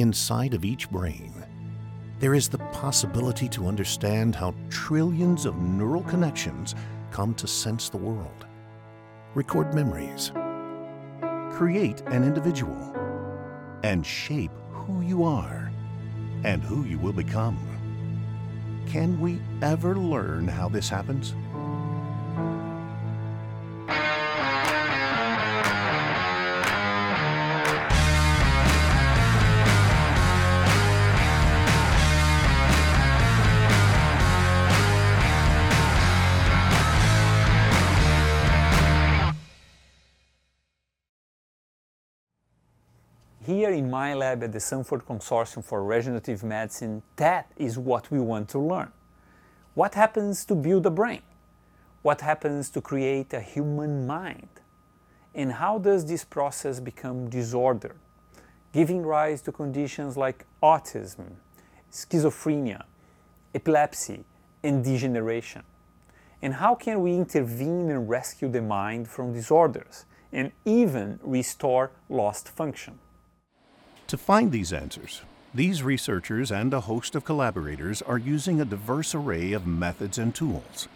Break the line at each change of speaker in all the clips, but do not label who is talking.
Inside of each brain, there is the possibility to understand how trillions of neural connections come to sense the world, record memories, create an individual, and shape who you are and who you will become. Can we ever learn how this happens?
Here in my lab at the Sanford Consortium for Regenerative Medicine, that is what we want to learn. What happens to build a brain? What happens to create a human mind? And how does this process become disordered, giving rise to conditions like autism, schizophrenia, epilepsy, and degeneration? And how can we intervene and rescue the mind from disorders and even restore lost function?
To find these answers, these researchers and a host of collaborators are using a diverse array of methods and tools.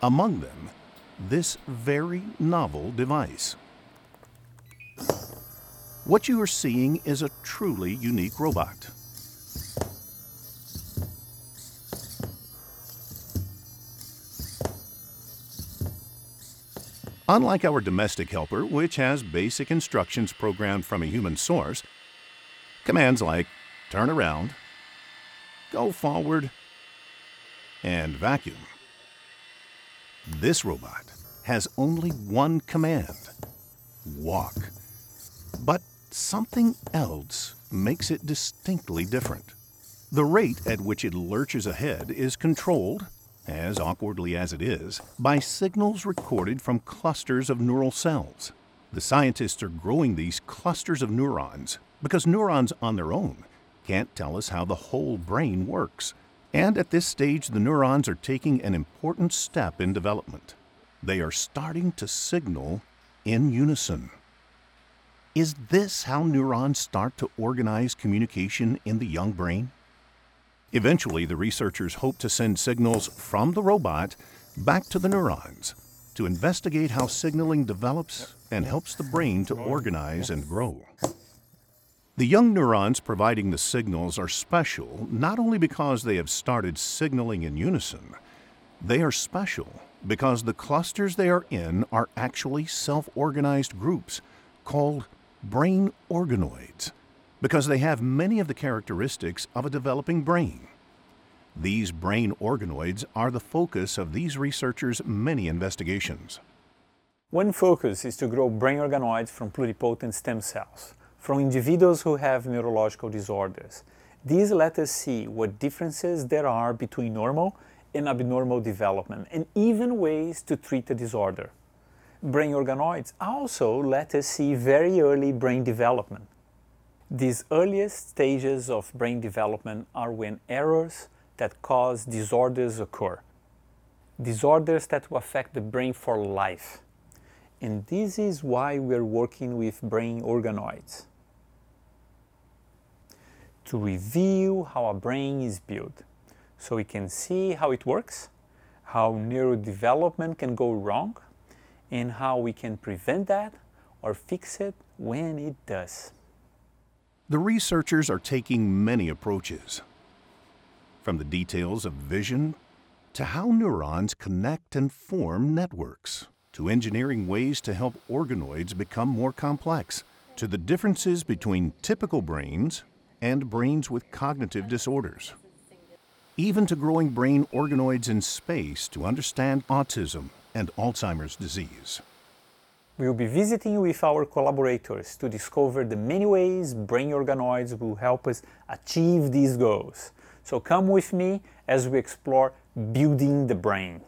Among them, this very novel device. What you are seeing is a truly unique robot. Unlike our domestic helper, which has basic instructions programmed from a human source, Commands like turn around, go forward, and vacuum. This robot has only one command walk. But something else makes it distinctly different. The rate at which it lurches ahead is controlled, as awkwardly as it is, by signals recorded from clusters of neural cells. The scientists are growing these clusters of neurons because neurons on their own can't tell us how the whole brain works. And at this stage, the neurons are taking an important step in development. They are starting to signal in unison. Is this how neurons start to organize communication in the young brain? Eventually, the researchers hope to send signals from the robot back to the neurons to investigate how signaling develops and helps the brain to organize and grow. The young neurons providing the signals are special not only because they have started signaling in unison, they are special because the clusters they are in are actually self organized groups called brain organoids because they have many of the characteristics of a developing brain. These brain organoids are the focus of these researchers' many investigations.
One focus is to grow brain organoids from pluripotent stem cells from individuals who have neurological disorders. These let us see what differences there are between normal and abnormal development, and even ways to treat the disorder. Brain organoids also let us see very early brain development. These earliest stages of brain development are when errors that cause disorders occur. Disorders that will affect the brain for life. And this is why we're working with brain organoids to review how a brain is built so we can see how it works, how neurodevelopment can go wrong, and how we can prevent that or fix it when it does.
The researchers are taking many approaches, from the details of vision to how neurons connect and form networks, to engineering ways to help organoids become more complex, to the differences between typical brains and brains with cognitive disorders. Even to growing brain organoids in space to understand autism and Alzheimer's disease.
We will be visiting with our collaborators to discover the many ways brain organoids will help us achieve these goals. So come with me as we explore building the brain.